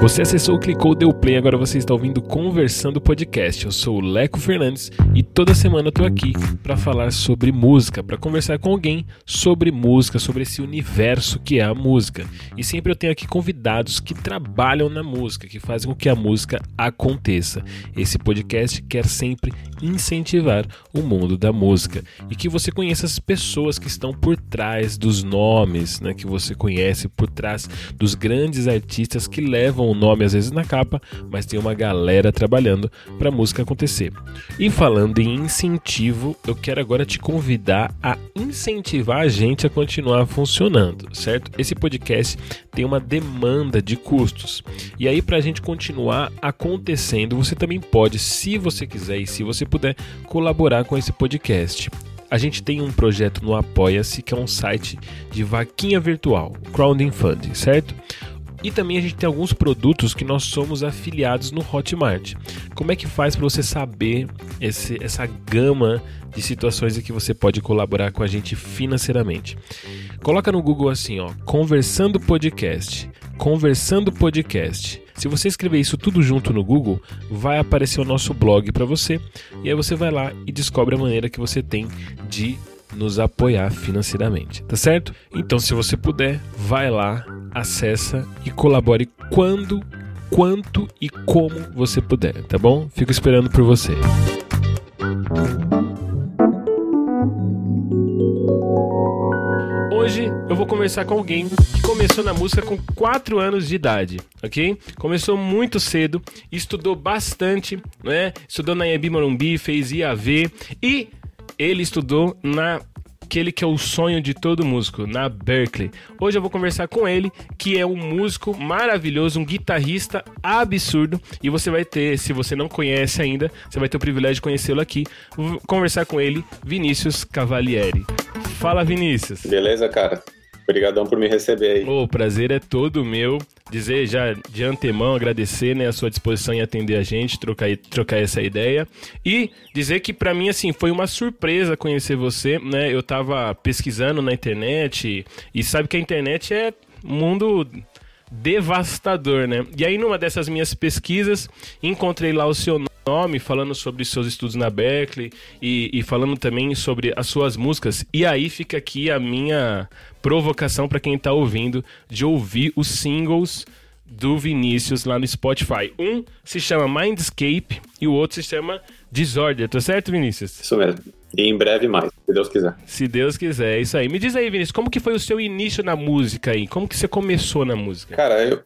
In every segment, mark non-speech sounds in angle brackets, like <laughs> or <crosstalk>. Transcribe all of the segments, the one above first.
Você acessou, clicou, deu play, agora você está ouvindo Conversando Podcast. Eu sou o Leco Fernandes e toda semana eu tô aqui para falar sobre música, para conversar com alguém sobre música, sobre esse universo que é a música. E sempre eu tenho aqui convidados que trabalham na música, que fazem com que a música aconteça. Esse podcast quer sempre incentivar o mundo da música e que você conheça as pessoas que estão por trás dos nomes, né, que você conhece por trás dos grandes artistas que levam o nome às vezes na capa, mas tem uma galera trabalhando para a música acontecer. E falando em incentivo, eu quero agora te convidar a incentivar a gente a continuar funcionando, certo? Esse podcast tem uma demanda de custos. E aí para a gente continuar acontecendo, você também pode, se você quiser e se você puder, colaborar com esse podcast a gente tem um projeto no Apoia-se, que é um site de vaquinha virtual, crowdfunding, certo? E também a gente tem alguns produtos que nós somos afiliados no Hotmart. Como é que faz para você saber esse, essa gama de situações em que você pode colaborar com a gente financeiramente? Coloca no Google assim, ó, conversando podcast, conversando podcast. Se você escrever isso tudo junto no Google, vai aparecer o nosso blog para você e aí você vai lá e descobre a maneira que você tem de nos apoiar financeiramente, tá certo? Então, se você puder, vai lá, acessa e colabore quando, quanto e como você puder, tá bom? Fico esperando por você. Hoje eu vou conversar com alguém que começou na música com 4 anos de idade, ok? Começou muito cedo, estudou bastante, né? Estudou na Ibi Morumbi, fez IAV e ele estudou na aquele que é o sonho de todo músico, na Berkeley. Hoje eu vou conversar com ele, que é um músico maravilhoso, um guitarrista absurdo, e você vai ter, se você não conhece ainda, você vai ter o privilégio de conhecê-lo aqui. Vou conversar com ele, Vinícius Cavalieri. Fala, Vinícius. Beleza, cara? Obrigadão por me receber aí. O prazer é todo meu. Dizer já de antemão, agradecer né, a sua disposição em atender a gente, trocar, trocar essa ideia. E dizer que para mim, assim, foi uma surpresa conhecer você, né? Eu tava pesquisando na internet e sabe que a internet é mundo devastador, né? E aí, numa dessas minhas pesquisas, encontrei lá o seu nome, falando sobre seus estudos na Berkeley e, e falando também sobre as suas músicas. E aí fica aqui a minha provocação para quem está ouvindo de ouvir os singles do Vinícius lá no Spotify. Um se chama Mindscape e o outro se chama Disorder, tá certo, Vinícius? Isso mesmo. E em breve mais, se Deus quiser. Se Deus quiser, é isso aí. Me diz aí, Vinícius, como que foi o seu início na música aí? Como que você começou na música? Cara, eu,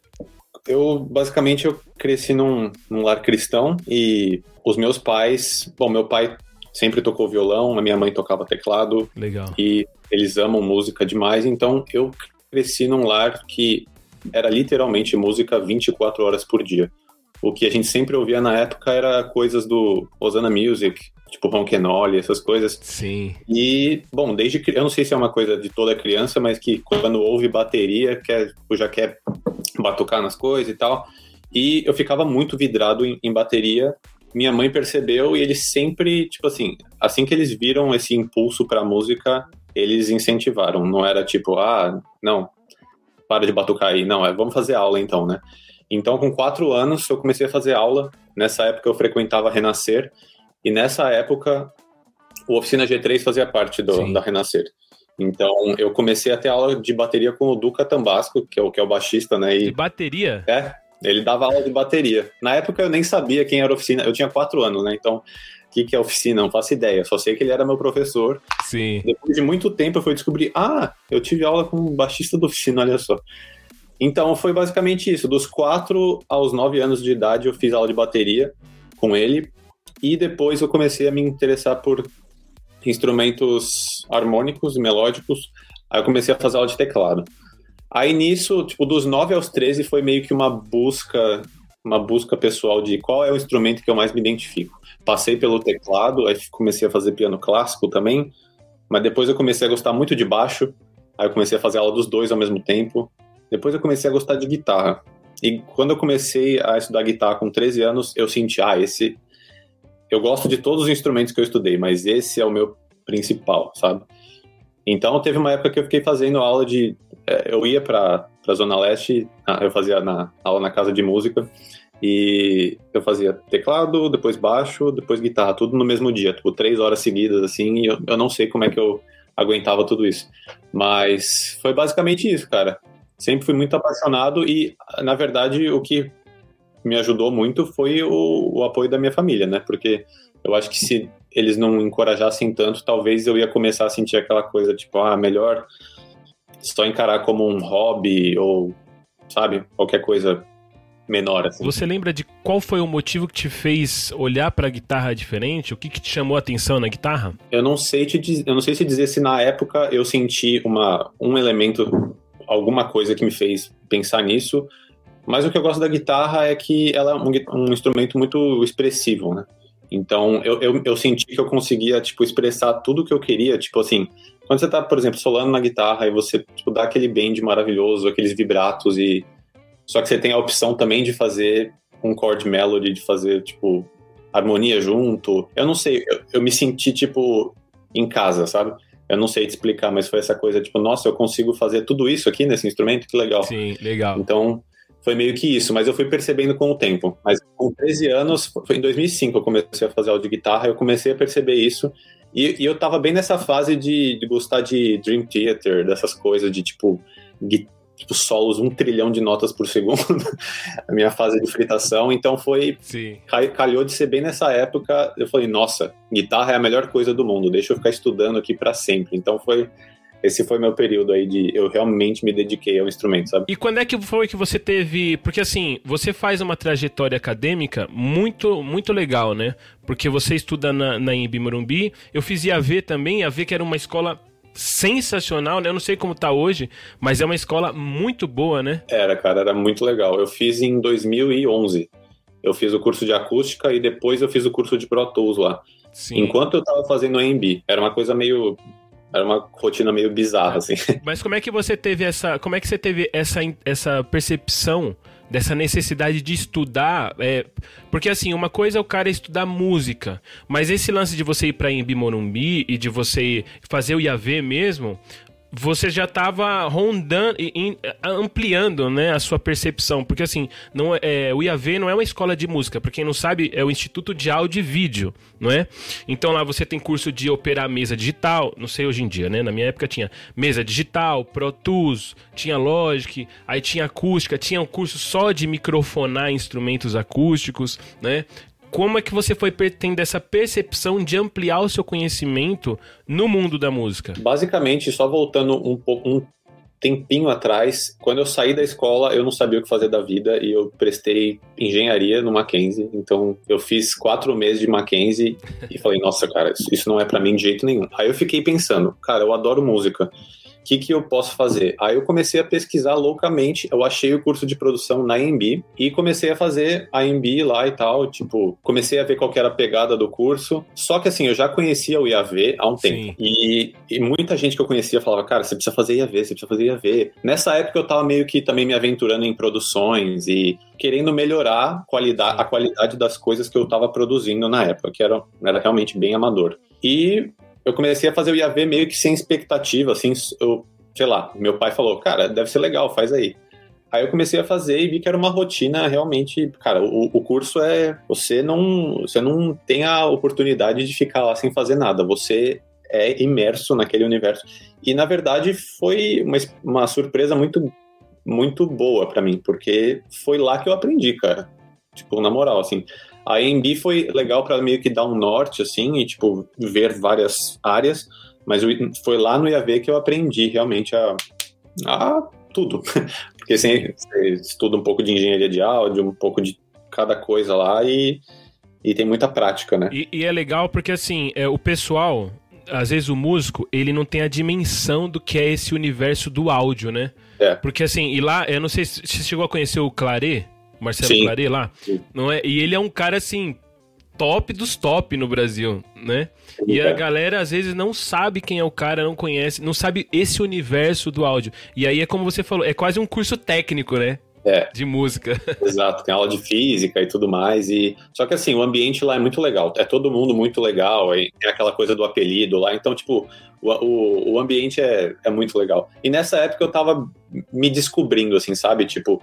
eu basicamente eu cresci num, num lar cristão e os meus pais, bom, meu pai sempre tocou violão, a minha mãe tocava teclado. Legal. E eles amam música demais, então eu cresci num lar que era literalmente música 24 horas por dia. O que a gente sempre ouvia na época era coisas do Osana Music, tipo Ronquenoli, essas coisas. Sim. E, bom, desde que. Eu não sei se é uma coisa de toda criança, mas que quando ouve bateria, quer, tipo, já quer batucar nas coisas e tal. E eu ficava muito vidrado em, em bateria. Minha mãe percebeu e eles sempre, tipo assim, assim que eles viram esse impulso pra música, eles incentivaram. Não era tipo, ah, não, para de batucar aí. Não, é vamos fazer aula então, né? Então, com quatro anos, eu comecei a fazer aula. Nessa época, eu frequentava Renascer. E nessa época, o Oficina G3 fazia parte do, da Renascer. Então, eu comecei a ter aula de bateria com o Duca Tambasco, que é o, que é o baixista, né? E, de bateria? É, ele dava aula de bateria. Na época, eu nem sabia quem era oficina. Eu tinha quatro anos, né? Então, o que, que é oficina? Não faço ideia. Só sei que ele era meu professor. Sim. Depois de muito tempo, eu fui descobrir: ah, eu tive aula com o baixista da oficina, olha só. Então, foi basicamente isso. Dos quatro aos nove anos de idade, eu fiz aula de bateria com ele. E depois eu comecei a me interessar por instrumentos harmônicos, melódicos. Aí eu comecei a fazer aula de teclado. Aí nisso, tipo, dos 9 aos 13 foi meio que uma busca, uma busca pessoal de qual é o instrumento que eu mais me identifico. Passei pelo teclado, aí comecei a fazer piano clássico também, mas depois eu comecei a gostar muito de baixo, aí eu comecei a fazer aula dos dois ao mesmo tempo. Depois eu comecei a gostar de guitarra. E quando eu comecei a estudar guitarra com 13 anos, eu senti, ah, esse eu gosto de todos os instrumentos que eu estudei, mas esse é o meu principal, sabe? Então teve uma época que eu fiquei fazendo aula de é, eu ia para a Zona Leste, eu fazia na, aula na casa de música, e eu fazia teclado, depois baixo, depois guitarra, tudo no mesmo dia, tipo, três horas seguidas, assim, e eu, eu não sei como é que eu aguentava tudo isso. Mas foi basicamente isso, cara. Sempre fui muito apaixonado e, na verdade, o que me ajudou muito foi o, o apoio da minha família, né? Porque eu acho que se eles não encorajassem tanto, talvez eu ia começar a sentir aquela coisa, tipo, ah, melhor só encarar como um hobby ou, sabe, qualquer coisa menor. Assim. Você lembra de qual foi o motivo que te fez olhar para a guitarra diferente? O que, que te chamou a atenção na guitarra? Eu não sei te eu não sei se dizer se na época eu senti uma, um elemento, alguma coisa que me fez pensar nisso. Mas o que eu gosto da guitarra é que ela é um, um instrumento muito expressivo, né? Então eu, eu, eu, senti que eu conseguia tipo expressar tudo que eu queria, tipo assim, quando você tá, por exemplo, solando na guitarra e você tipo, dá aquele bend maravilhoso, aqueles vibratos e só que você tem a opção também de fazer um chord melody, de fazer, tipo, harmonia junto. Eu não sei, eu, eu me senti, tipo, em casa, sabe? Eu não sei te explicar, mas foi essa coisa, tipo, nossa, eu consigo fazer tudo isso aqui nesse instrumento? Que legal. Sim, legal. Então, foi meio que isso, mas eu fui percebendo com o tempo. Mas com 13 anos, foi em 2005 eu comecei a fazer aula de guitarra, eu comecei a perceber isso. E, e eu tava bem nessa fase de, de gostar de Dream Theater, dessas coisas de, tipo, tipo, solos um trilhão de notas por segundo, <laughs> a minha fase de fritação, então foi, Sim. calhou de ser bem nessa época, eu falei, nossa, guitarra é a melhor coisa do mundo, deixa eu ficar estudando aqui para sempre, então foi, esse foi meu período aí de eu realmente me dediquei ao instrumento, sabe? E quando é que foi que você teve, porque assim, você faz uma trajetória acadêmica muito muito legal, né? Porque você estuda na, na Morumbi, eu fiz IAV também, IAV que era uma escola sensacional, né? Eu não sei como tá hoje, mas é uma escola muito boa, né? Era, cara, era muito legal. Eu fiz em 2011. Eu fiz o curso de acústica e depois eu fiz o curso de Pro Tools lá. Sim. Enquanto eu tava fazendo AMB, era uma coisa meio era uma rotina meio bizarra assim. Mas como é que você teve essa, como é que você teve essa essa percepção dessa necessidade de estudar. É, porque assim, uma coisa é o cara estudar música, mas esse lance de você ir para Embi Morumbi e de você fazer o IAV mesmo, você já estava rondando e ampliando né, a sua percepção. Porque assim, não, é, é o IAV não é uma escola de música. Para quem não sabe, é o Instituto de Áudio e Vídeo, não é? Então lá você tem curso de operar mesa digital, não sei hoje em dia, né? Na minha época tinha mesa digital, Pro Tools, tinha Logic, aí tinha acústica, tinha um curso só de microfonar instrumentos acústicos, né? Como é que você foi tendo essa percepção de ampliar o seu conhecimento no mundo da música? Basicamente, só voltando um pouco um tempinho atrás, quando eu saí da escola, eu não sabia o que fazer da vida e eu prestei engenharia no Mackenzie. Então, eu fiz quatro meses de Mackenzie e falei, nossa, cara, isso não é para mim de jeito nenhum. Aí eu fiquei pensando, cara, eu adoro música o que, que eu posso fazer? Aí eu comecei a pesquisar loucamente, eu achei o curso de produção na EMB e comecei a fazer a EMB lá e tal, tipo, comecei a ver qual era a pegada do curso, só que assim, eu já conhecia o IAV há um tempo, e, e, muita gente que eu conhecia falava, cara, você precisa fazer IAV, você precisa fazer IAV. Nessa época eu tava meio que também me aventurando em produções e querendo melhorar qualidade, a qualidade das coisas que eu tava produzindo na época, que era, era realmente bem amador. E eu comecei a fazer o IAV meio que sem expectativa, assim, eu, sei lá, meu pai falou, cara, deve ser legal, faz aí. Aí eu comecei a fazer e vi que era uma rotina realmente, cara, o, o curso é, você não, você não tem a oportunidade de ficar lá sem fazer nada, você é imerso naquele universo. E na verdade foi uma, uma surpresa muito muito boa para mim, porque foi lá que eu aprendi, cara. Tipo, na moral, assim, a AMB foi legal para meio que dar um norte, assim, e, tipo, ver várias áreas, mas foi lá no IAV que eu aprendi realmente a, a tudo. <laughs> Porque assim, você estuda um pouco de engenharia de áudio, um pouco de cada coisa lá e, e tem muita prática, né? E, e é legal porque, assim, é, o pessoal, às vezes o músico, ele não tem a dimensão do que é esse universo do áudio, né? É. Porque assim, e lá, eu não sei se você chegou a conhecer o Claret, Marcelo Sim. Claret lá. Sim. Não é? E ele é um cara assim, top dos top no Brasil, né? E a galera às vezes não sabe quem é o cara, não conhece, não sabe esse universo do áudio. E aí é como você falou, é quase um curso técnico, né? É. De música. <laughs> Exato, tem aula de física e tudo mais. E... Só que assim, o ambiente lá é muito legal. É todo mundo muito legal. É aquela coisa do apelido lá. Então, tipo, o, o, o ambiente é, é muito legal. E nessa época eu tava me descobrindo, assim, sabe? Tipo,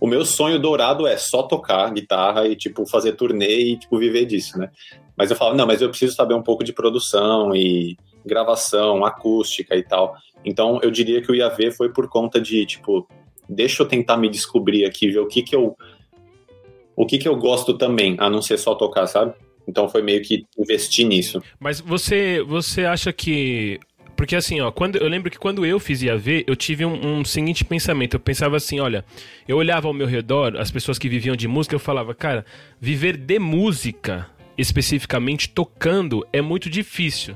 o meu sonho dourado é só tocar guitarra e, tipo, fazer turnê e, tipo, viver disso, né? Mas eu falava, não, mas eu preciso saber um pouco de produção e gravação, acústica e tal. Então, eu diria que o IAV foi por conta de, tipo, deixa eu tentar me descobrir aqui, ver o que que eu o que que eu gosto também, a não ser só tocar, sabe? Então foi meio que investir nisso. Mas você você acha que porque assim, ó, quando eu lembro que quando eu fiz IAV, eu tive um, um, seguinte pensamento. Eu pensava assim, olha, eu olhava ao meu redor, as pessoas que viviam de música, eu falava, cara, viver de música, especificamente tocando, é muito difícil.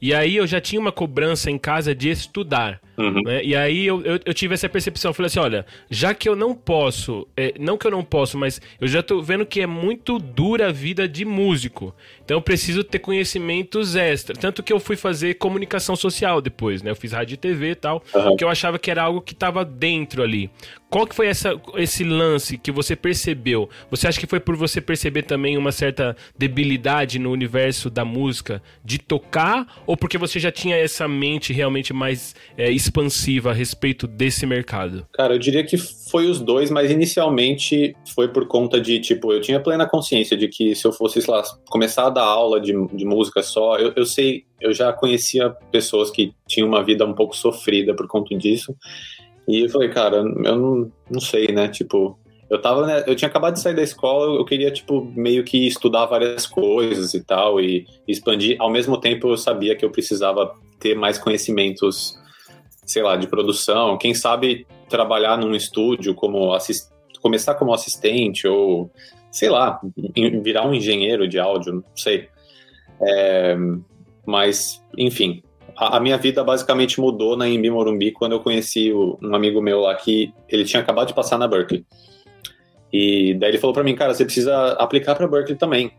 E aí eu já tinha uma cobrança em casa de estudar. Uhum. Né? E aí eu, eu, eu, tive essa percepção. Falei assim: olha, já que eu não posso, é, não que eu não posso, mas eu já tô vendo que é muito dura a vida de músico. Então eu preciso ter conhecimentos extra. Tanto que eu fui fazer comunicação social depois, né? Eu fiz rádio e TV e tal, uhum. porque eu achava que era algo que estava dentro ali. Qual que foi essa, esse lance que você percebeu? Você acha que foi por você perceber também uma certa debilidade no universo da música de tocar? Ou porque você já tinha essa mente realmente mais é, expansiva a respeito desse mercado? Cara, eu diria que foi os dois, mas inicialmente foi por conta de, tipo, eu tinha plena consciência de que se eu fosse, sei lá, começar a dar aula de, de música só, eu, eu sei, eu já conhecia pessoas que tinham uma vida um pouco sofrida por conta disso. E eu falei, cara, eu não, não sei, né? Tipo, eu tava, né, eu tinha acabado de sair da escola, eu queria, tipo, meio que estudar várias coisas e tal, e expandir. Ao mesmo tempo, eu sabia que eu precisava ter mais conhecimentos sei lá, de produção, quem sabe trabalhar num estúdio como assist... começar como assistente ou sei lá, virar um engenheiro de áudio, não sei. É... mas, enfim, a, a, minha vida basicamente mudou na Embi Morumbi quando eu conheci o, um amigo meu lá que ele tinha acabado de passar na Berkeley. E daí ele falou para mim, cara, você precisa aplicar para Berkeley também.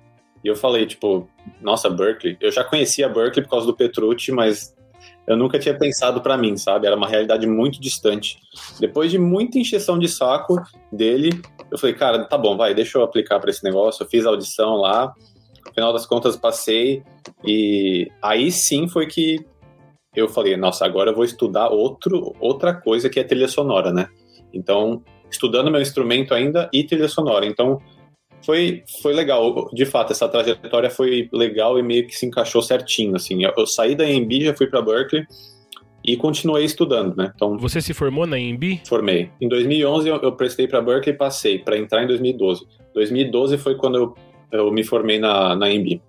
E eu falei, tipo, nossa, Berkeley. Eu já conhecia Berkeley por causa do Petrucci, mas eu nunca tinha pensado para mim, sabe? Era uma realidade muito distante. Depois de muita encheção de saco dele, eu falei, cara, tá bom, vai, deixa eu aplicar para esse negócio. Eu fiz a audição lá, no final das contas passei, e aí sim foi que eu falei, nossa, agora eu vou estudar outro, outra coisa que é trilha sonora, né? Então, estudando meu instrumento ainda e trilha sonora. Então, foi, foi legal. De fato, essa trajetória foi legal e meio que se encaixou certinho, assim. Eu, eu saí da EMB, já fui para Berkeley e continuei estudando, né? Então, Você se formou na EMB? Formei. Em 2011 eu, eu prestei para Berkeley e passei para entrar em 2012. 2012 foi quando eu, eu me formei na, na EMB,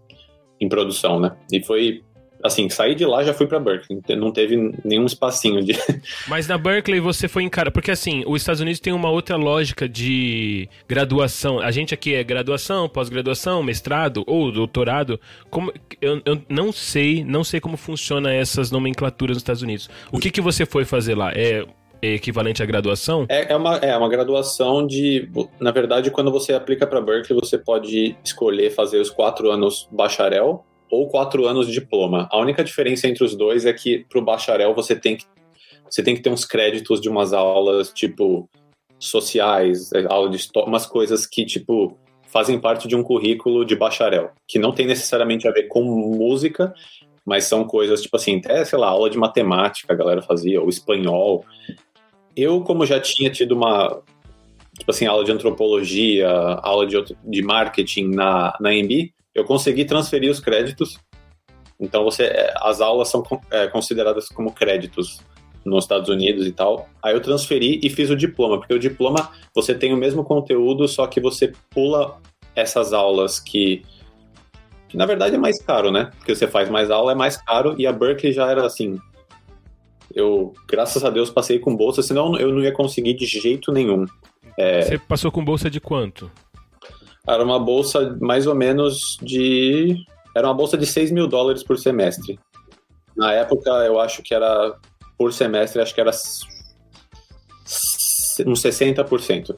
em produção, né? E foi assim, saí de lá já fui para Berkeley, não teve nenhum espacinho de. <laughs> Mas na Berkeley você foi em cara, porque assim, os Estados Unidos tem uma outra lógica de graduação. A gente aqui é graduação, pós-graduação, mestrado ou doutorado. Como eu, eu, não sei, não sei como funciona essas nomenclaturas nos Estados Unidos. O que que você foi fazer lá? É equivalente à graduação? É, é, uma, é uma graduação de. Na verdade, quando você aplica para Berkeley, você pode escolher fazer os quatro anos bacharel ou quatro anos de diploma. A única diferença entre os dois é que para o bacharel você tem que você tem que ter uns créditos de umas aulas tipo sociais, é, aula de história, umas coisas que tipo fazem parte de um currículo de bacharel, que não tem necessariamente a ver com música, mas são coisas tipo assim, até, sei lá, aula de matemática a galera fazia, ou espanhol. Eu, como já tinha tido uma, tipo assim, aula de antropologia, aula de, de marketing na, na EMB, eu consegui transferir os créditos. Então você, é, as aulas são é, consideradas como créditos nos Estados Unidos e tal. Aí eu transferi e fiz o diploma, porque o diploma você tem o mesmo conteúdo, só que você pula essas aulas que, que na verdade é mais caro, né? Porque você faz mais aula, é mais caro, e a Berkeley já era assim. Eu, graças a Deus, passei com bolsa, senão eu não ia conseguir de jeito nenhum. É... Você passou com bolsa de quanto? Era uma bolsa mais ou menos de. Era uma bolsa de 6 mil dólares por semestre. Na época, eu acho que era. Por semestre, acho que era. Uns 60%.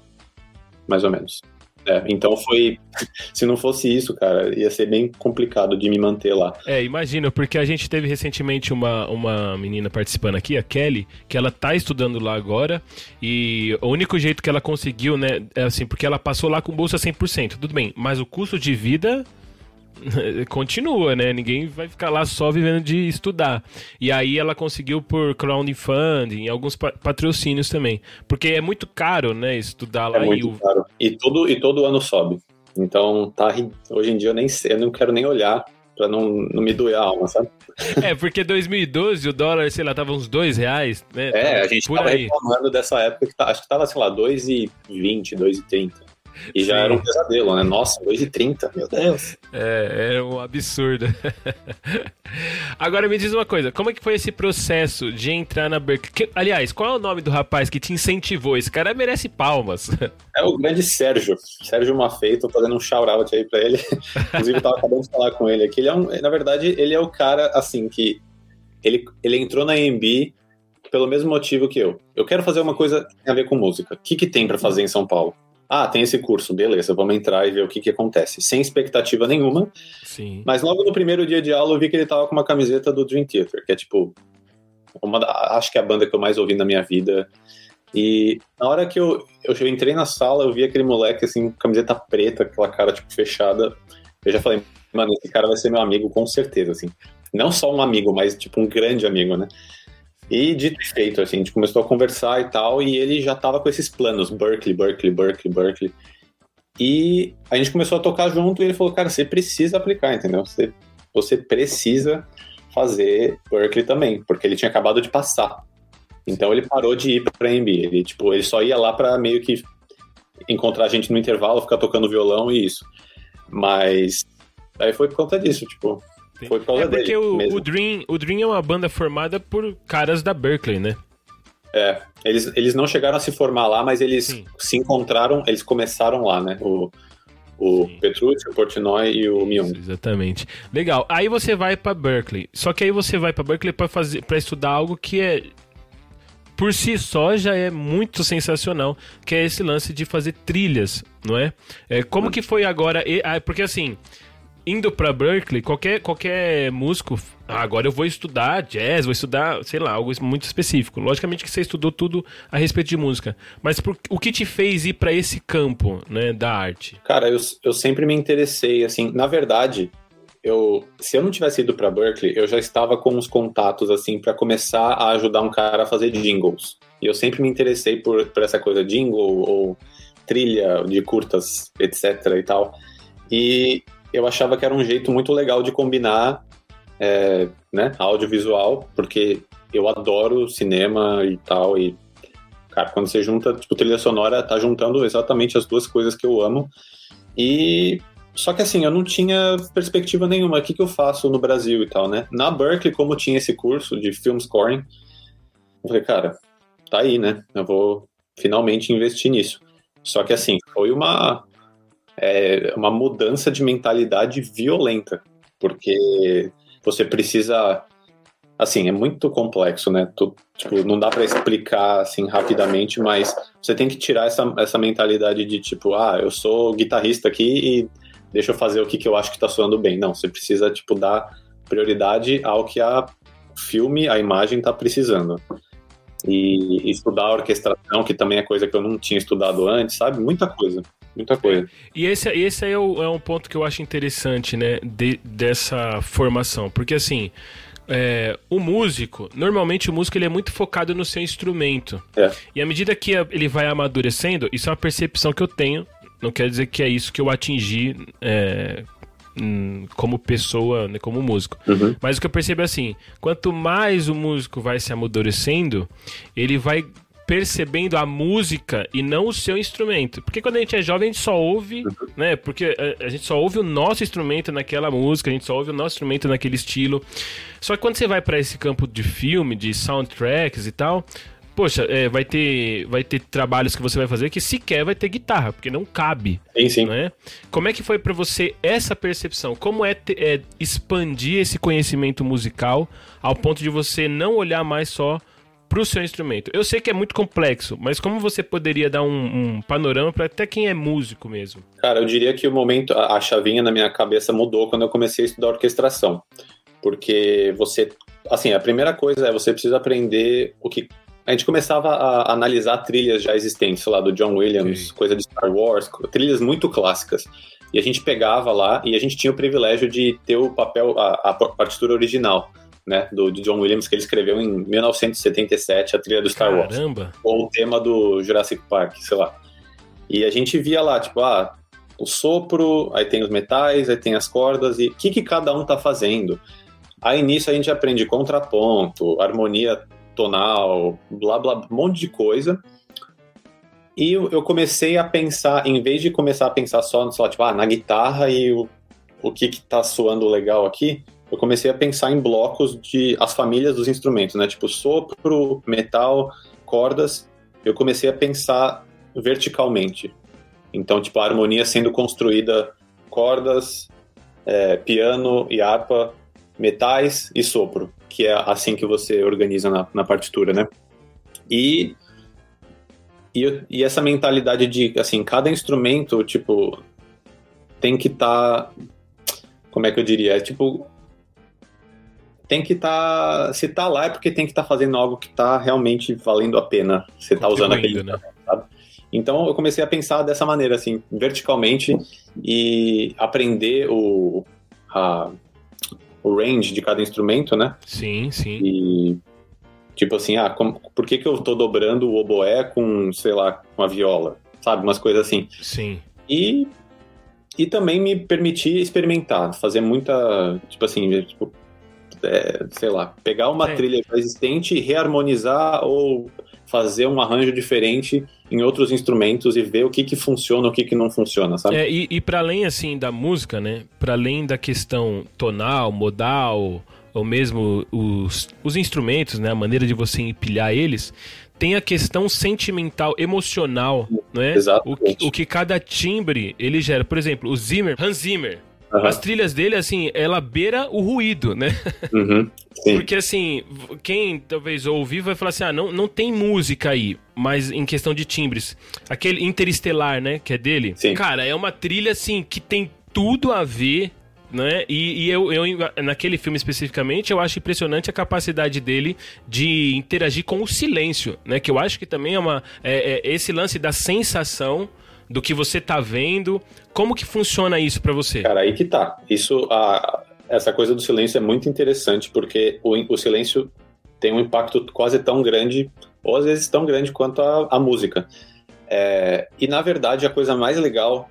Mais ou menos. É, então foi. Se não fosse isso, cara, ia ser bem complicado de me manter lá. É, imagino, porque a gente teve recentemente uma, uma menina participando aqui, a Kelly, que ela tá estudando lá agora, e o único jeito que ela conseguiu, né, é assim, porque ela passou lá com bolsa 100%, tudo bem, mas o custo de vida <laughs> continua, né? Ninguém vai ficar lá só vivendo de estudar. E aí ela conseguiu por crowdfunding, alguns patrocínios também. Porque é muito caro, né, estudar lá. É muito e caro. E todo, e todo ano sobe. Então, tá, hoje em dia eu nem sei, eu não quero nem olhar pra não, não me doer a alma, sabe? É, porque 2012 o dólar, sei lá, tava uns dois reais, né? É, a gente tava aí. reclamando dessa época que tá, acho que tava, sei lá, 2,20, 2,30. E já Sim. era um pesadelo, né? Nossa, 2,30, meu Deus. É, é um absurdo. <laughs> Agora me diz uma coisa, como é que foi esse processo de entrar na Berkeley? Que- aliás, qual é o nome do rapaz que te incentivou? Esse cara merece palmas. <laughs> É o grande Sérgio. Sérgio Maffei, tô fazendo um shout-out aí pra ele. <laughs> Inclusive, eu tava acabando de falar com ele aqui. Ele é um, na verdade, ele é o cara, assim, que ele, ele entrou na AMB pelo mesmo motivo que eu. Eu quero fazer uma coisa que tem a ver com música. O que, que tem pra fazer em São Paulo? Ah, tem esse curso, beleza, vamos entrar e ver o que, que acontece. Sem expectativa nenhuma, Sim. mas logo no primeiro dia de aula eu vi que ele tava com uma camiseta do Dream Theater, que é tipo, uma acho que é a banda que eu mais ouvi na minha vida. E na hora que eu, eu entrei na sala, eu vi aquele moleque assim, camiseta preta, aquela cara tipo fechada. Eu já falei, mano, esse cara vai ser meu amigo com certeza, assim. Não só um amigo, mas tipo um grande amigo, né? E dito e feito, assim, a gente começou a conversar e tal, e ele já tava com esses planos, Berkeley, Berkeley, Berkeley, Berkeley. E a gente começou a tocar junto e ele falou, cara, você precisa aplicar, entendeu? Você, você precisa fazer Berkeley também, porque ele tinha acabado de passar. Então ele parou de ir pra AMB. Ele, tipo, ele só ia lá pra meio que encontrar a gente no intervalo, ficar tocando violão e isso. Mas aí foi por conta disso, tipo, foi por causa É porque dele o, o, Dream, o Dream é uma banda formada por caras da Berkeley, né? É, eles, eles não chegaram a se formar lá, mas eles Sim. se encontraram, eles começaram lá, né? O, o Sim. Petrucci, o Portnoy e o Myung. Exatamente. Legal. Aí você vai pra Berkeley. Só que aí você vai pra Berkeley pra fazer para estudar algo que é por si só já é muito sensacional, que é esse lance de fazer trilhas, não é? é como que foi agora? Ah, porque assim, indo pra Berkeley, qualquer qualquer músico, ah, agora eu vou estudar jazz, vou estudar, sei lá, algo muito específico. Logicamente que você estudou tudo a respeito de música, mas por- o que te fez ir pra esse campo, né, da arte? Cara, eu, eu sempre me interessei, assim, na verdade, eu, se eu não tivesse ido pra Berkeley, eu já estava com os contatos, assim, para começar a ajudar um cara a fazer jingles. E eu sempre me interessei por, por essa coisa jingle ou trilha de curtas, etc e tal. E eu achava que era um jeito muito legal de combinar, é, né, audiovisual, porque eu adoro cinema e tal, e cara, quando você junta, tipo, trilha sonora, tá juntando exatamente as duas coisas que eu amo. E só que assim, eu não tinha perspectiva nenhuma. O que, que eu faço no Brasil e tal, né? Na Berkeley, como tinha esse curso de film scoring, eu falei, cara, tá aí, né? Eu vou finalmente investir nisso. Só que assim, foi uma, é, uma mudança de mentalidade violenta, porque você precisa. Assim, é muito complexo, né? Tu- tipo, não dá pra explicar assim rapidamente, mas você tem que tirar essa, essa mentalidade de tipo, ah, eu sou guitarrista aqui e deixa eu fazer o que, que eu acho que tá soando bem. Não, você precisa, tipo, dar prioridade ao que a filme, a imagem tá precisando. E estudar a orquestração, que também é coisa que eu não tinha estudado antes, sabe? Muita coisa, muita coisa. E esse, esse aí é, o- é um ponto que eu acho interessante, né, de- dessa formação. Porque, assim, é, o músico, normalmente o músico ele é muito focado no seu instrumento. É. E à medida que ele vai amadurecendo, isso é uma percepção que eu tenho, não quer dizer que é isso que eu atingi é, hum, como pessoa, né, como músico. Uhum. Mas o que eu percebo é assim, quanto mais o músico vai se amadurecendo, ele vai percebendo a música e não o seu instrumento. Porque quando a gente é jovem, a gente só ouve, né? Porque a, a gente só ouve o nosso instrumento naquela música, a gente só ouve o nosso instrumento naquele estilo. Só que quando você vai para esse campo de filme, de soundtracks e tal, poxa, é, vai ter vai ter trabalhos que você vai fazer que sequer vai ter guitarra, porque não cabe Sim, sim. né? Como é que foi pra você essa percepção? Como é, te- é expandir esse conhecimento musical ao ponto de você não olhar mais só pro seu instrumento? Eu sei que é muito complexo, mas como você poderia dar um, um panorama para até quem é músico mesmo? Cara, eu diria que o momento, a, a chavinha na minha cabeça mudou quando eu comecei a estudar orquestração. Porque você, assim, a primeira coisa é você precisa aprender o que a gente começava a analisar trilhas já existentes, sei lá, do John Williams, coisa de Star Wars, trilhas muito clássicas. E a gente pegava lá e a gente tinha o privilégio de ter o papel, a, a partitura original, né, do John Williams, que ele escreveu em 1977, a trilha do Star Wars. Caramba! Ou o tema do Jurassic Park, sei lá. E a gente via lá, tipo, ah, o sopro, aí tem os metais, aí tem as cordas, e o que, que cada um tá fazendo? Aí nisso a gente aprende contraponto, harmonia tonal, blá blá, um monte de coisa. E eu comecei a pensar, em vez de começar a pensar só, só tipo, ah, na guitarra e o, o que que tá soando legal aqui, eu comecei a pensar em blocos de as famílias dos instrumentos, né? Tipo sopro, metal, cordas. Eu comecei a pensar verticalmente. Então, tipo, a harmonia sendo construída cordas, é, piano e harpa, metais e sopro, que é assim que você organiza na, na partitura, né? E e, e essa mentalidade de, assim, cada instrumento, tipo, tem que estar. Tá, como é que eu diria? É tipo. Tem que estar. Tá, se tá lá é porque tem que estar tá fazendo algo que tá realmente valendo a pena. Você tá usando aquele. Né? Sabe? Então eu comecei a pensar dessa maneira, assim, verticalmente e aprender o, a, o range de cada instrumento, né? Sim, sim. E Tipo assim, ah, como, por que, que eu tô dobrando o oboé com, sei lá, com a viola? Sabe? Umas coisas assim. Sim. E, e também me permitir experimentar, fazer muita. Tipo assim, tipo, é, sei lá, pegar uma Sim. trilha existente e reharmonizar ou fazer um arranjo diferente em outros instrumentos e ver o que que funciona, o que que não funciona, sabe? É, e, e para além assim da música, né? Para além da questão tonal, modal, ou mesmo os, os instrumentos, né, a maneira de você empilhar eles, tem a questão sentimental, emocional, né? Exatamente. O, o que cada timbre ele gera. Por exemplo, o Zimmer, Hans Zimmer, Uhum. As trilhas dele, assim, ela beira o ruído, né? Uhum, Porque, assim, quem talvez ouvir vai falar assim: ah, não, não tem música aí, mas em questão de timbres. Aquele Interestelar, né, que é dele. Sim. Cara, é uma trilha, assim, que tem tudo a ver né? E, e eu, eu, naquele filme especificamente, eu acho impressionante a capacidade dele de interagir com o silêncio, né? Que eu acho que também é uma. É, é esse lance da sensação do que você tá vendo. Como que funciona isso para você? Cara, aí que tá. Isso, a, essa coisa do silêncio é muito interessante, porque o, o silêncio tem um impacto quase tão grande, ou às vezes tão grande quanto a, a música. É, e na verdade, a coisa mais legal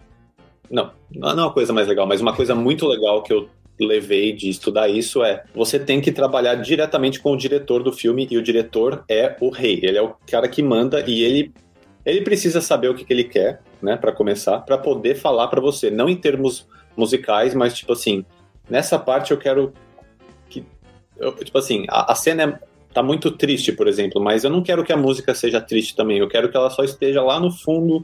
não, não é uma coisa mais legal, mas uma coisa muito legal que eu levei de estudar isso é você tem que trabalhar diretamente com o diretor do filme e o diretor é o rei, ele é o cara que manda e ele ele precisa saber o que, que ele quer, né, para começar, para poder falar para você, não em termos musicais, mas tipo assim, nessa parte eu quero que eu, tipo assim, a, a cena é, tá muito triste, por exemplo, mas eu não quero que a música seja triste também, eu quero que ela só esteja lá no fundo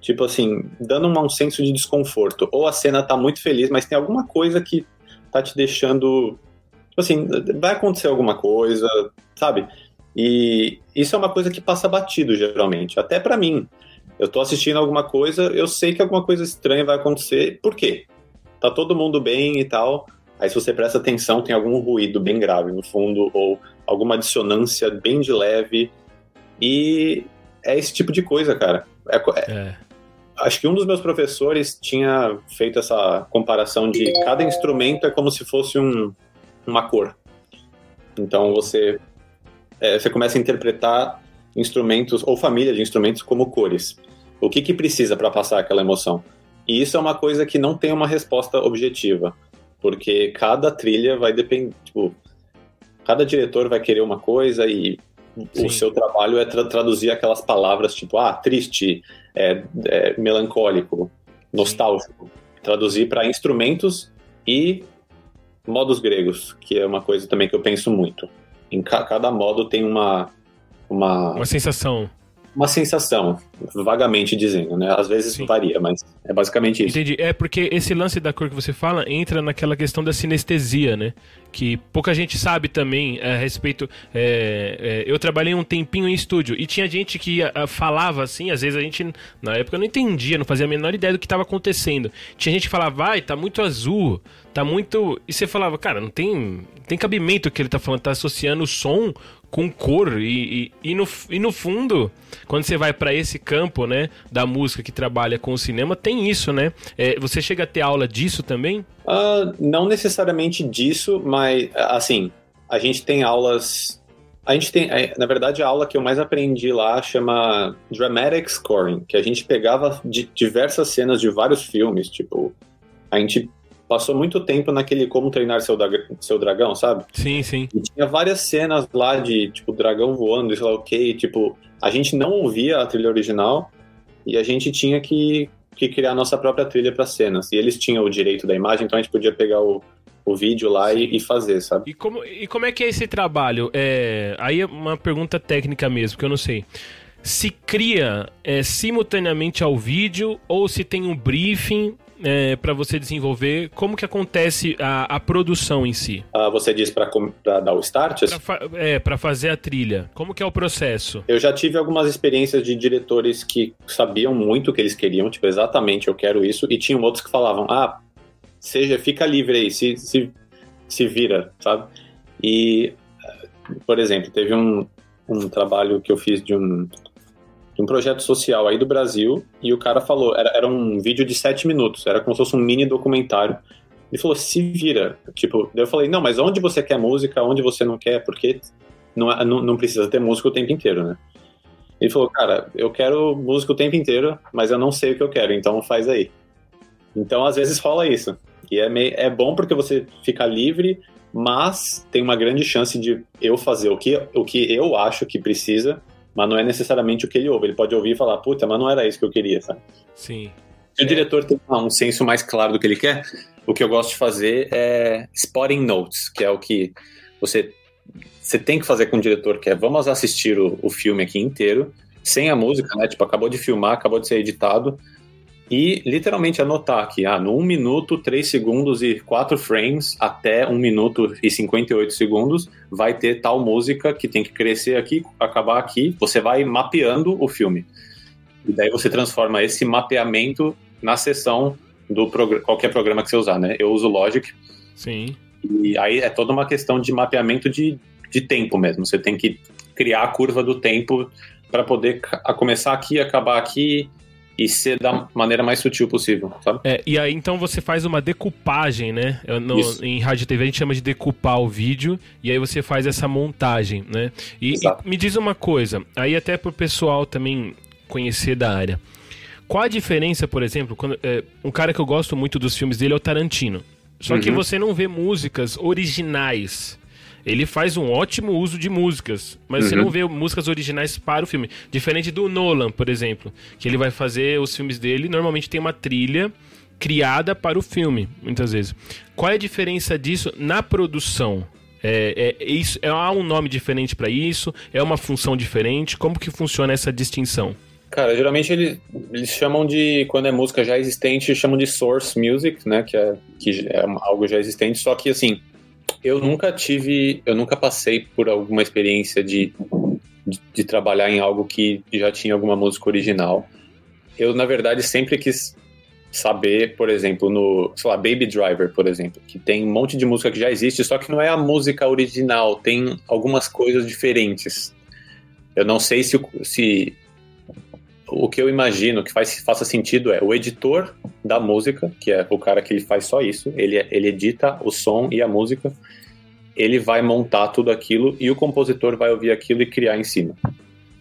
Tipo assim, dando um senso de desconforto. Ou a cena tá muito feliz, mas tem alguma coisa que tá te deixando. Tipo assim, vai acontecer alguma coisa, sabe? E isso é uma coisa que passa batido, geralmente. Até para mim. Eu tô assistindo alguma coisa, eu sei que alguma coisa estranha vai acontecer. Por quê? Tá todo mundo bem e tal. Aí, se você presta atenção, tem algum ruído bem grave no fundo, ou alguma dissonância bem de leve. E é esse tipo de coisa, cara. É, é. é acho que um dos meus professores tinha feito essa comparação de cada instrumento é como se fosse um, uma cor. Então você, é, você começa a interpretar instrumentos ou família de instrumentos como cores. O que, que precisa para passar aquela emoção? E isso é uma coisa que não tem uma resposta objetiva, porque cada trilha vai depender. Tipo, cada diretor vai querer uma coisa e Sim. o seu trabalho é tra traduzir aquelas palavras tipo, ah, triste, é, é melancólico, nostálgico. Traduzir para instrumentos e modos gregos, que é uma coisa também que eu penso muito. Em ca cada modo tem uma. Uma, uma sensação. Uma sensação, vagamente dizendo, né? Às vezes Sim. varia, mas é basicamente isso. Entendi. É porque esse lance da cor que você fala entra naquela questão da sinestesia, né? Que pouca gente sabe também a respeito. É, é, eu trabalhei um tempinho em estúdio e tinha gente que a, a, falava assim, às vezes a gente, na época, não entendia, não fazia a menor ideia do que estava acontecendo. Tinha gente que falava, vai, tá muito azul, tá muito. E você falava, cara, não tem, tem cabimento o que ele tá falando, tá associando o som com cor e, e, e, no, e no fundo, quando você vai para esse campo, né, da música que trabalha com o cinema, tem isso, né? É, você chega a ter aula disso também? Uh, não necessariamente disso, mas assim, a gente tem aulas. A gente tem, é, na verdade, a aula que eu mais aprendi lá chama Dramatic Scoring, que a gente pegava de diversas cenas de vários filmes, tipo, a gente passou muito tempo naquele Como Treinar Seu, seu Dragão, sabe? Sim, sim. E tinha várias cenas lá de, tipo, dragão voando, sei lá o que, tipo, a gente não ouvia a trilha original e a gente tinha que, que criar a nossa própria trilha para cenas. E eles tinham o direito da imagem, então a gente podia pegar o, o vídeo lá e, e, fazer, sabe? E como, e como é que é esse trabalho? É, aí é uma pergunta técnica mesmo, que eu não sei. Se cria é, simultaneamente ao vídeo ou se tem um briefing é, para você desenvolver? Como que acontece a, a produção em si? Ah, você diz para dar o start? Pra fa é, para fazer a trilha. Como que é o processo? Eu já tive algumas experiências de diretores que sabiam muito o que eles queriam, tipo, exatamente, eu quero isso, e tinham outros que falavam, ah, seja, fica livre aí, se, se, se vira, sabe? E, por exemplo, teve um, um trabalho que eu fiz de um de um projeto social aí do Brasil, e o cara falou, era, era um vídeo de sete minutos, era como se fosse um mini documentário. Ele falou, se vira. Tipo, daí eu falei, não, mas onde você quer música, onde você não quer, porque não, é, não, não precisa ter música o tempo inteiro, né? Ele falou, cara, eu quero música o tempo inteiro, mas eu não sei o que eu quero, então faz aí. Então, às vezes rola isso. E é, meio, é bom porque você fica livre, mas tem uma grande chance de eu fazer o que, o que eu acho que precisa mas não é necessariamente o que ele ouve. Ele pode ouvir e falar, puta, mas não era isso que eu queria, sabe? Sim. Se o diretor tem um senso mais claro do que ele quer, o que eu gosto de fazer é spotting notes, que é o que você, você tem que fazer com o diretor, que é vamos assistir o, o filme aqui inteiro, sem a música, né? Tipo, acabou de filmar, acabou de ser editado, e literalmente anotar aqui, ah, no 1 minuto, 3 segundos e 4 frames até 1 minuto e 58 segundos vai ter tal música que tem que crescer aqui, acabar aqui. Você vai mapeando o filme. E daí você transforma esse mapeamento na sessão do prog qualquer programa que você usar, né? Eu uso Logic. Sim. E aí é toda uma questão de mapeamento de, de tempo mesmo. Você tem que criar a curva do tempo para poder começar aqui, acabar aqui e ser da maneira mais sutil possível, sabe? É, e aí então você faz uma decupagem, né? No, em rádio e TV a gente chama de decupar o vídeo, e aí você faz essa montagem, né? E, e me diz uma coisa, aí até pro pessoal também conhecer da área. Qual a diferença, por exemplo, quando é, um cara que eu gosto muito dos filmes dele é o Tarantino. Só uhum. que você não vê músicas originais ele faz um ótimo uso de músicas, mas uhum. você não vê músicas originais para o filme. Diferente do Nolan, por exemplo, que ele vai fazer os filmes dele, normalmente tem uma trilha criada para o filme, muitas vezes. Qual é a diferença disso na produção? É, é, isso, é, há um nome diferente para isso? É uma função diferente? Como que funciona essa distinção? Cara, geralmente eles, eles chamam de, quando é música já existente, chamam de source music, né, que é, que é algo já existente, só que assim, eu nunca tive, eu nunca passei por alguma experiência de, de, de, trabalhar em algo que já tinha alguma música original. Eu, na verdade, sempre quis saber, por exemplo, no, sei lá, Baby Driver, por exemplo, que tem um monte de música que já existe, só que não é a música original, tem algumas coisas diferentes. Eu não sei se, se o que eu imagino que faz, faça sentido é o editor da música, que é o cara que ele faz só isso, ele, ele edita o som e a música, ele vai montar tudo aquilo e o compositor vai ouvir aquilo e criar em cima.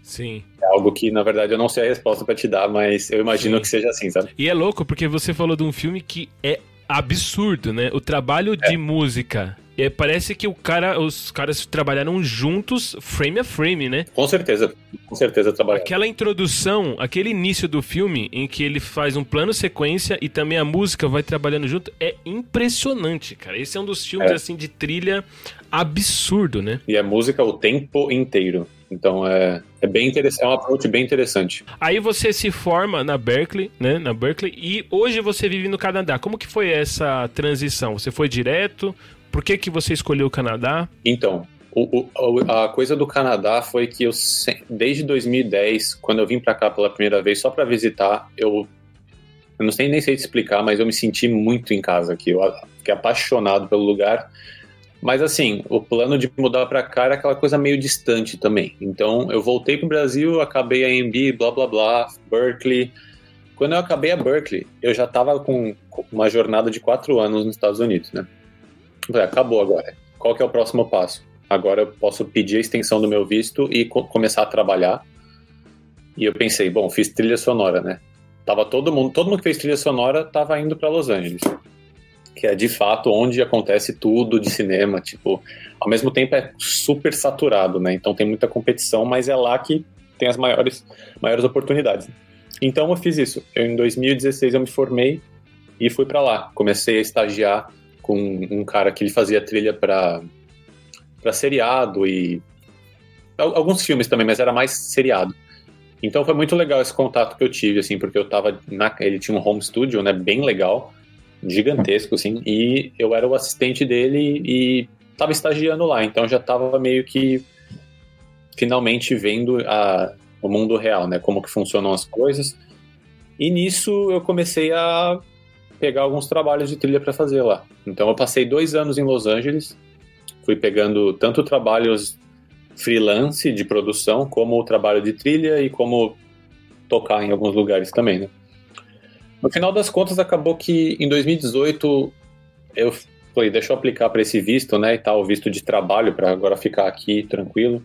Sim. É algo que, na verdade, eu não sei a resposta para te dar, mas eu imagino Sim. que seja assim, sabe? E é louco, porque você falou de um filme que é absurdo, né? O trabalho é. de música é, parece que o cara, os caras trabalharam juntos, frame a frame, né? Com certeza, com certeza trabalharam. Aquela introdução, aquele início do filme, em que ele faz um plano sequência e também a música vai trabalhando junto, é impressionante, cara. Esse é um dos filmes, é. assim, de trilha absurdo, né? E a música o tempo inteiro. Então é É bem interessante, é um approach bem interessante. Aí você se forma na Berkeley, né? Na Berkeley, e hoje você vive no Canadá. Como que foi essa transição? Você foi direto? Por que, que você escolheu o Canadá? Então, o, o, a coisa do Canadá foi que eu, desde 2010, quando eu vim para cá pela primeira vez só para visitar, eu, eu não sei nem sei te explicar, mas eu me senti muito em casa aqui. Eu fiquei apaixonado pelo lugar. Mas assim, o plano de mudar para cá era aquela coisa meio distante também. Então eu voltei pro Brasil, acabei a AMB, blá blá blá, Berkeley. Quando eu acabei a Berkeley, eu já estava com uma jornada de quatro anos nos Estados Unidos, né? Falei, acabou agora. Qual que é o próximo passo? Agora eu posso pedir a extensão do meu visto e co começar a trabalhar. E eu pensei, bom, fiz trilha sonora, né? Tava todo mundo, todo mundo que fez trilha sonora tava indo para Los Angeles que é de fato onde acontece tudo de cinema, tipo, ao mesmo tempo é super saturado, né? Então tem muita competição, mas é lá que tem as maiores, maiores oportunidades. Então eu fiz isso. Eu, em 2016 eu me formei e fui para lá. Comecei a estagiar com um cara que ele fazia trilha para para seriado e alguns filmes também, mas era mais seriado. Então foi muito legal esse contato que eu tive, assim, porque eu tava na, ele tinha um home studio, né, bem legal gigantesco, assim, e eu era o assistente dele e estava estagiando lá, então já estava meio que finalmente vendo a, o mundo real, né, como que funcionam as coisas. E nisso eu comecei a pegar alguns trabalhos de trilha para fazer lá. Então eu passei dois anos em Los Angeles, fui pegando tanto trabalhos freelance de produção, como o trabalho de trilha e como tocar em alguns lugares também, né? No final das contas, acabou que em 2018 eu falei, deixa eu aplicar para esse visto, né, e tal, visto de trabalho, para agora ficar aqui tranquilo.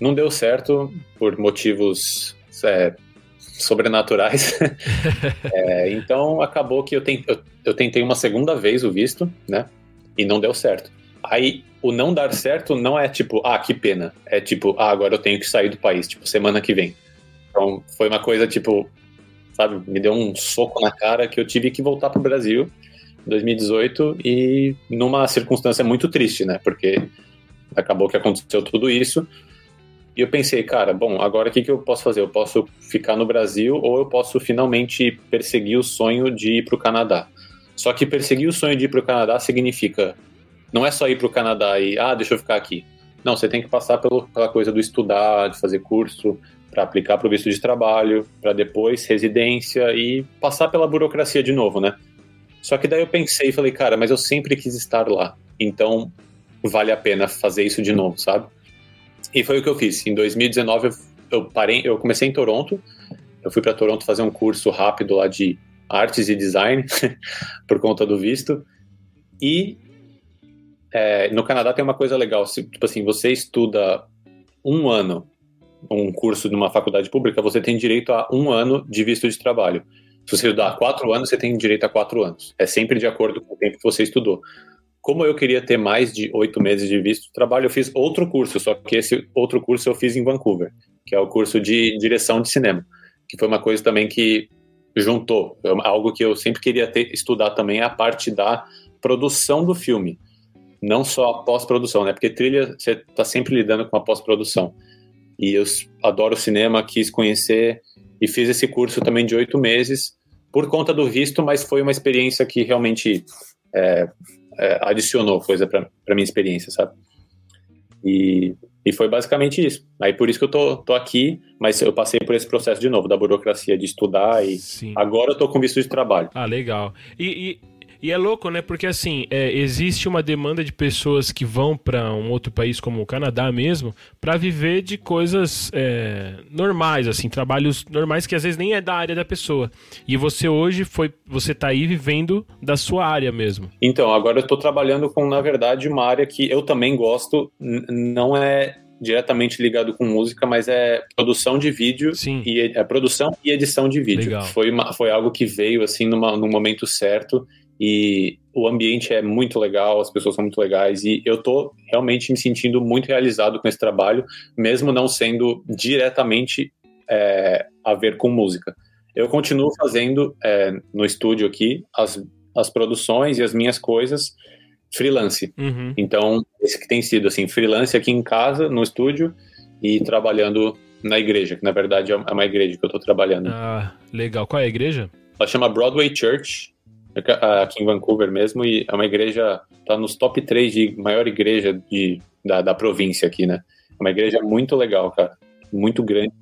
Não deu certo por motivos é, sobrenaturais. <laughs> é, então acabou que eu, eu, eu tentei uma segunda vez o visto, né, e não deu certo. Aí o não dar certo não é tipo, ah, que pena. É tipo, ah, agora eu tenho que sair do país, tipo, semana que vem. Então foi uma coisa tipo, sabe? Me deu um soco na cara que eu tive que voltar para o Brasil em 2018 e numa circunstância muito triste, né? Porque acabou que aconteceu tudo isso. E eu pensei, cara, bom, agora o que, que eu posso fazer? Eu posso ficar no Brasil ou eu posso finalmente perseguir o sonho de ir para o Canadá. Só que perseguir o sonho de ir para o Canadá significa não é só ir para o Canadá e, ah, deixa eu ficar aqui. Não, você tem que passar pelo, pela coisa do estudar, de fazer curso, para aplicar para o visto de trabalho, para depois residência e passar pela burocracia de novo, né? Só que daí eu pensei e falei, cara, mas eu sempre quis estar lá, então vale a pena fazer isso de novo, sabe? E foi o que eu fiz. Em 2019 eu, eu parei, eu comecei em Toronto, eu fui para Toronto fazer um curso rápido lá de artes e design <laughs> por conta do visto e é, no Canadá tem uma coisa legal, tipo assim, você estuda um ano um curso numa faculdade pública, você tem direito a um ano de visto de trabalho. Se você estudar quatro anos, você tem direito a quatro anos. É sempre de acordo com o tempo que você estudou. Como eu queria ter mais de oito meses de visto de trabalho, eu fiz outro curso, só que esse outro curso eu fiz em Vancouver, que é o curso de direção de cinema, que foi uma coisa também que juntou, é algo que eu sempre queria ter, estudar também, a parte da produção do filme, não só a pós-produção, né? Porque trilha, você está sempre lidando com a pós-produção. E eu adoro cinema, quis conhecer e fiz esse curso também de oito meses por conta do visto, mas foi uma experiência que realmente é, é, adicionou coisa para minha experiência, sabe? E, e foi basicamente isso. Aí por isso que eu tô, tô aqui, mas eu passei por esse processo de novo, da burocracia de estudar e Sim. agora eu tô com visto de trabalho. Ah, legal. E, e é louco, né? Porque assim, é, existe uma demanda de pessoas que vão para um outro país como o Canadá mesmo, para viver de coisas é, normais, assim, trabalhos normais que às vezes nem é da área da pessoa. E você hoje foi, você tá aí vivendo da sua área mesmo. Então, agora eu tô trabalhando com, na verdade, uma área que eu também gosto, não é diretamente ligado com música, mas é produção de vídeo Sim. e é produção e edição de vídeo. Legal. Foi, uma, foi algo que veio assim numa, num momento certo e o ambiente é muito legal, as pessoas são muito legais e eu tô realmente me sentindo muito realizado com esse trabalho, mesmo não sendo diretamente é, a ver com música. Eu continuo fazendo é, no estúdio aqui as, as produções e as minhas coisas freelance. Uhum. Então, esse que tem sido assim, freelance aqui em casa, no estúdio e trabalhando na igreja, que na verdade é uma igreja que eu tô trabalhando. Ah, legal. Qual é a igreja? Ela chama Broadway Church, aqui em Vancouver mesmo, e é uma igreja, tá nos top 3 de maior igreja de, da, da província aqui, né? É uma igreja muito legal, cara. Muito grande,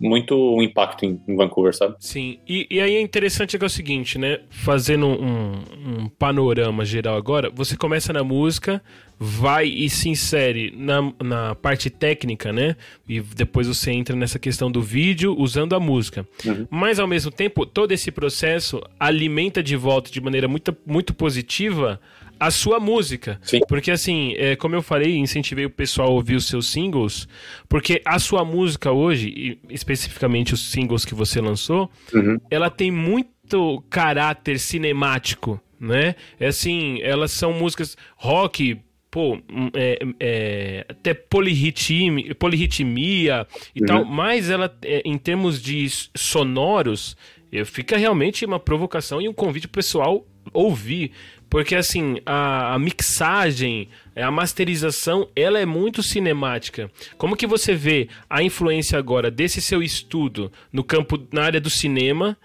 muito impacto em, em, Vancouver, sabe? Sim, e, e, aí é interessante que é o seguinte, né? Fazendo um, um, panorama geral agora, você começa na música, vai e se insere na, na parte técnica, né? E depois você entra nessa questão do vídeo usando a música. Uhum. Mas ao mesmo tempo, todo esse processo alimenta de volta de maneira muito, muito positiva a sua música. Sim. Porque assim, é, como eu falei, incentivei o pessoal a ouvir os seus singles, porque a sua música hoje, especificamente os singles que você lançou, uhum. ela tem muito caráter cinemático, né? É assim, elas são músicas rock, pô, hum, é, é, até polirritmia, polirritmia e uhum. tal, mas ela, é, em termos de sonoros, fica realmente uma provocação e um convite pessoal ouvir. Porque assim, a, a, mixagem, a masterização, ela é muito cinemática. Como que você vê a influência agora desse seu estudo no campo, na área do cinema,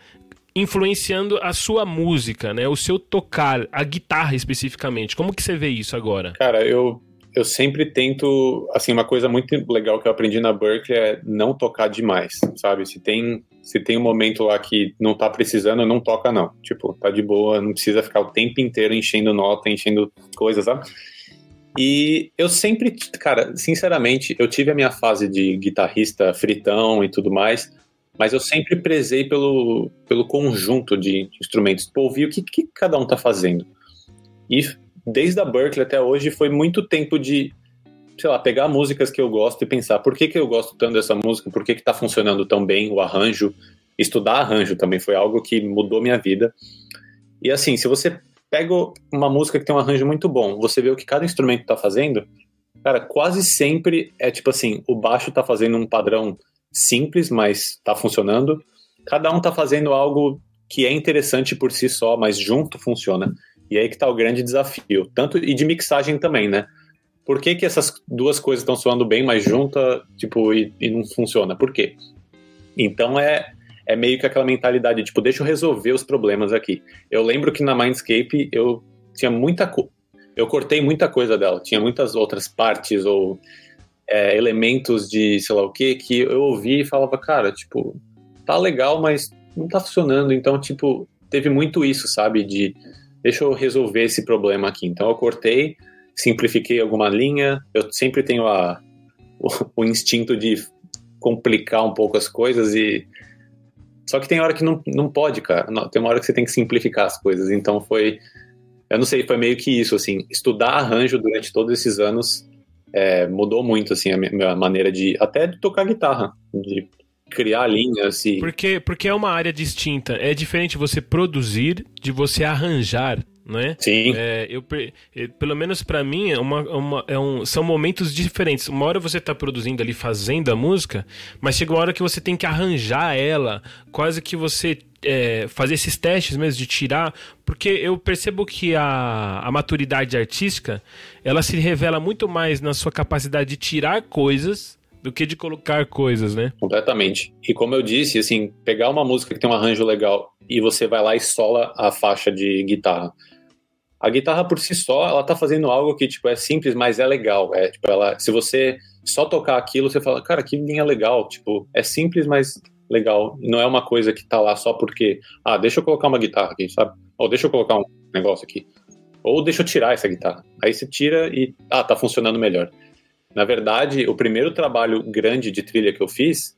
influenciando a sua música, né? O seu tocar, a guitarra especificamente. Como que você vê isso agora? Cara, eu eu sempre tento, assim, uma coisa muito legal que eu aprendi na Berkeley é não tocar demais, sabe? Se tem, se tem um momento lá que não tá precisando, não toca não. Tipo, tá de boa, não precisa ficar o tempo inteiro enchendo nota, enchendo coisas, sabe? E eu sempre, cara, sinceramente, eu tive a minha fase de guitarrista fritão e tudo mais, mas eu sempre prezei pelo, pelo conjunto de instrumentos, pra ouvir o que, que cada um tá fazendo. E desde a Berkeley até hoje foi muito tempo de, sei lá, pegar músicas que eu gosto e pensar por que, que eu gosto tanto dessa música, por que, que tá funcionando tão bem o arranjo. Estudar arranjo também foi algo que mudou minha vida. E assim, se você pega uma música que tem um arranjo muito bom, você vê o que cada instrumento tá fazendo, cara, quase sempre é tipo assim, o baixo tá fazendo um padrão simples, mas tá funcionando. Cada um tá fazendo algo que é interessante por si só, mas junto funciona. E aí que tá o grande desafio, tanto e de mixagem também, né? Por que, que essas duas coisas estão soando bem, mas junta, tipo, e, e, não funciona? Por quê? Então é, é meio que aquela mentalidade, tipo, deixa eu resolver os problemas aqui. Eu lembro que na Mindscape eu tinha muita co eu cortei muita coisa dela, tinha muitas outras partes ou é, elementos de sei lá o que que eu ouvi e falava, cara, tipo, tá legal, mas não tá funcionando. Então, tipo, teve muito isso, sabe? De deixa eu resolver esse problema aqui. Então eu cortei, simplifiquei alguma linha. Eu sempre tenho a, o, o instinto de complicar um pouco as coisas e só que tem hora que não, não pode, cara. Tem uma hora que você tem que simplificar as coisas. Então foi, eu não sei, foi meio que isso, assim, estudar arranjo durante todos esses anos é, mudou muito, assim, a minha maneira de até de tocar guitarra, de criar linhas e. Porque, porque é uma área distinta. É diferente você produzir de você arranjar. Né? Sim. É, eu, é, pelo menos para mim, é uma, uma, é um, são momentos diferentes. Uma hora você tá produzindo ali, fazendo a música, mas chega uma hora que você tem que arranjar ela, quase que você é, fazer esses testes mesmo, de tirar, porque eu percebo que a, a maturidade artística, ela se revela muito mais na sua capacidade de tirar coisas do que de colocar coisas, né? Completamente. E como eu disse, assim, pegar uma música que tem um arranjo legal e você vai lá e sola a faixa de guitarra. A guitarra por si só, ela tá fazendo algo que tipo é simples, mas é legal. É tipo ela, se você só tocar aquilo, você fala, cara, que linha legal, tipo, é simples, mas legal. Não é uma coisa que tá lá só porque, ah, deixa eu colocar uma guitarra aqui, sabe? Ou deixa eu colocar um negócio aqui. Ou deixa eu tirar essa guitarra. Aí você tira e, ah, tá funcionando melhor. Na verdade, o primeiro trabalho grande de trilha que eu fiz,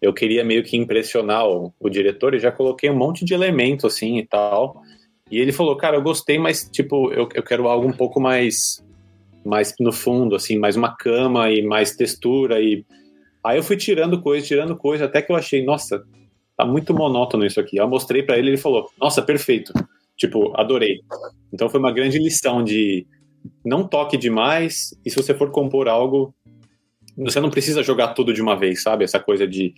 eu queria meio que impressionar o, o diretor e já coloquei um monte de elemento assim e tal. E ele falou, cara, eu gostei, mas tipo, eu, eu quero algo um pouco mais mais no fundo, assim, mais uma cama e mais textura e aí eu fui tirando coisa, tirando coisa, até que eu achei, nossa, tá muito monótono isso aqui. Eu mostrei para ele, ele falou, nossa, perfeito. Tipo, adorei. Então foi uma grande lição de não toque demais, e se você for compor algo, você não precisa jogar tudo de uma vez, sabe? Essa coisa de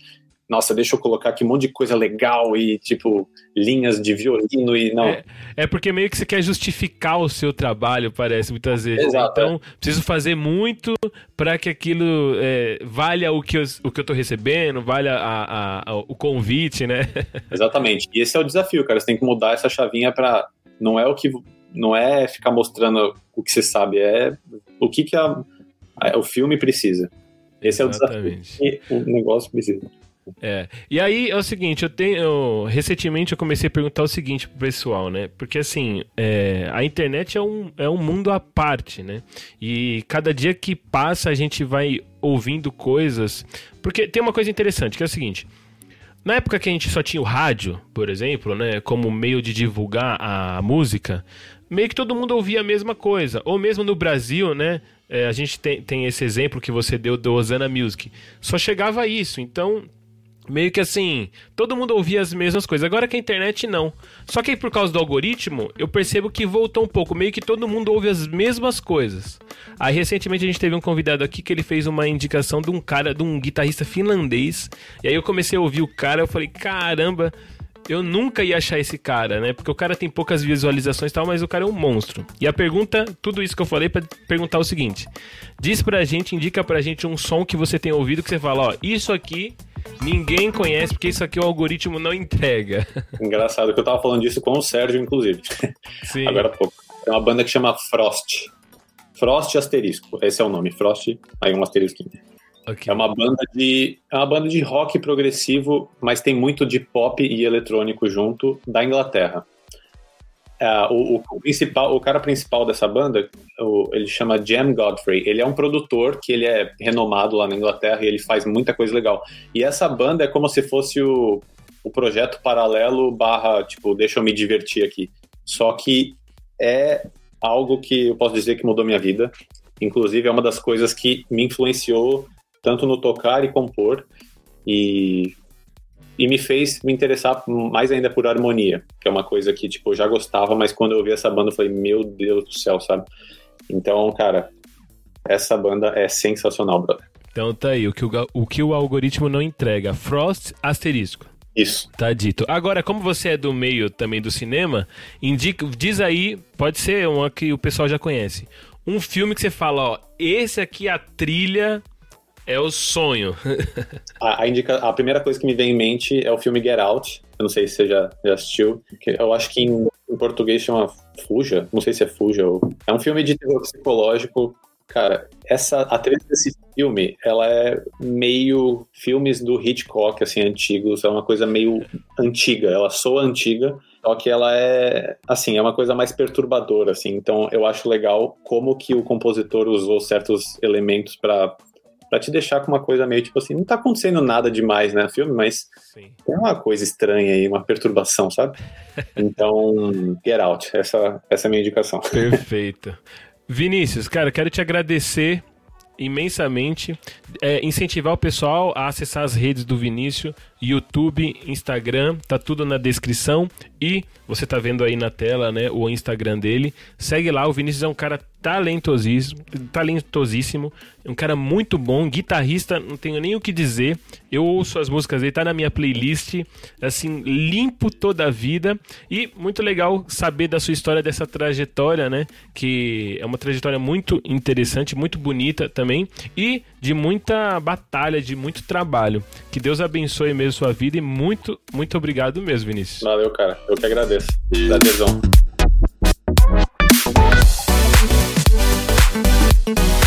nossa, deixa eu colocar aqui um monte de coisa legal e, tipo, linhas de violino e não. É, é porque meio que você quer justificar o seu trabalho, parece, muitas vezes. Exato, então, é. preciso fazer muito para que aquilo é, valha o que, eu, o que eu tô recebendo, valha a, a, a, o convite, né? <laughs> Exatamente. E esse é o desafio, cara. Você tem que mudar essa chavinha para Não é o que. Não é ficar mostrando o que você sabe, é o que, que a, o filme precisa. Esse Exatamente. é o desafio que o negócio precisa. É. E aí é o seguinte, eu tenho. Recentemente eu comecei a perguntar o seguinte pro pessoal, né? Porque assim, é, a internet é um, é um mundo à parte, né? E cada dia que passa a gente vai ouvindo coisas. Porque tem uma coisa interessante, que é o seguinte. Na época que a gente só tinha o rádio, por exemplo, né, como meio de divulgar a música, meio que todo mundo ouvia a mesma coisa. Ou mesmo no Brasil, né, é, a gente tem, tem esse exemplo que você deu do Osana Music. Só chegava isso. Então, meio que assim, todo mundo ouvia as mesmas coisas. Agora que a internet não. Só que aí, por causa do algoritmo, eu percebo que voltou um pouco. Meio que todo mundo ouve as mesmas coisas. Aí recentemente a gente teve um convidado aqui que ele fez uma indicação de um cara, de um guitarrista finlandês. E aí eu comecei a ouvir o cara, eu falei, caramba, eu nunca ia achar esse cara, né? Porque o cara tem poucas visualizações e tal, mas o cara é um monstro. E a pergunta, tudo isso que eu falei para perguntar o seguinte: diz pra gente, indica pra gente um som que você tem ouvido que você fala, ó, isso aqui ninguém conhece porque isso aqui o algoritmo não entrega. <laughs> Engraçado que eu tava falando disso com o Sérgio, inclusive. Sim. Agora há pouco. É uma banda que chama Frost. Frost asterisco. Esse é o nome. Frost, aí um asterisco. Okay. É uma banda de é uma banda de rock progressivo, mas tem muito de pop e eletrônico junto da Inglaterra. É, o, o, principal, o cara principal dessa banda, o, ele chama Jam Godfrey. Ele é um produtor que ele é renomado lá na Inglaterra e ele faz muita coisa legal. E essa banda é como se fosse o, o projeto paralelo barra, tipo, deixa eu me divertir aqui. Só que é algo que eu posso dizer que mudou minha vida. Inclusive, é uma das coisas que me influenciou tanto no tocar e compor. E e me fez me interessar mais ainda por harmonia, que é uma coisa que, tipo, eu já gostava, mas quando eu ouvi essa banda eu falei, meu Deus do céu, sabe? Então, cara, essa banda é sensacional, brother. Então tá aí, o que o, o, que o algoritmo não entrega. Frost asterisco. Isso. Tá dito. Agora, como você é do meio também do cinema, indica, diz aí, pode ser uma que o pessoal já conhece. Um filme que você fala, ó, esse aqui a trilha é o sonho. a, a, indica, a primeira coisa que me vem em mente é o filme Get Out. Eu não sei se você já, já assistiu. Eu acho que em, em português chama Fuja. Não sei se é Fuja ou. É um filme de terror psicológico Cara, essa atriz desse filme, ela é meio filmes do Hitchcock, assim, antigos. É uma coisa meio antiga. Ela soa antiga, só que ela é, assim, é uma coisa mais perturbadora, assim. Então, eu acho legal como que o compositor usou certos elementos para para te deixar com uma coisa meio tipo assim, não tá acontecendo nada demais, né, filme, mas Sim. tem uma coisa estranha aí, uma perturbação, sabe? Então, Get Out, essa, essa é a minha indicação. Perfeito. Vinícius, cara, quero te agradecer imensamente. É, incentivar o pessoal a acessar as redes do Vinícius, YouTube, Instagram, tá tudo na descrição. E você tá vendo aí na tela, né, o Instagram dele. Segue lá, o Vinícius é um cara talentosíssimo, talentosíssimo, um cara muito bom, guitarrista, não tenho nem o que dizer. Eu ouço as músicas dele, tá na minha playlist, assim, limpo toda a vida e muito legal saber da sua história, dessa trajetória, né, que é uma trajetória muito interessante, muito bonita também e de muita batalha, de muito trabalho. Que Deus abençoe mesmo sua vida e muito, muito obrigado mesmo, Vinícius. Valeu, cara. Eu que agradeço. Adesão. Thank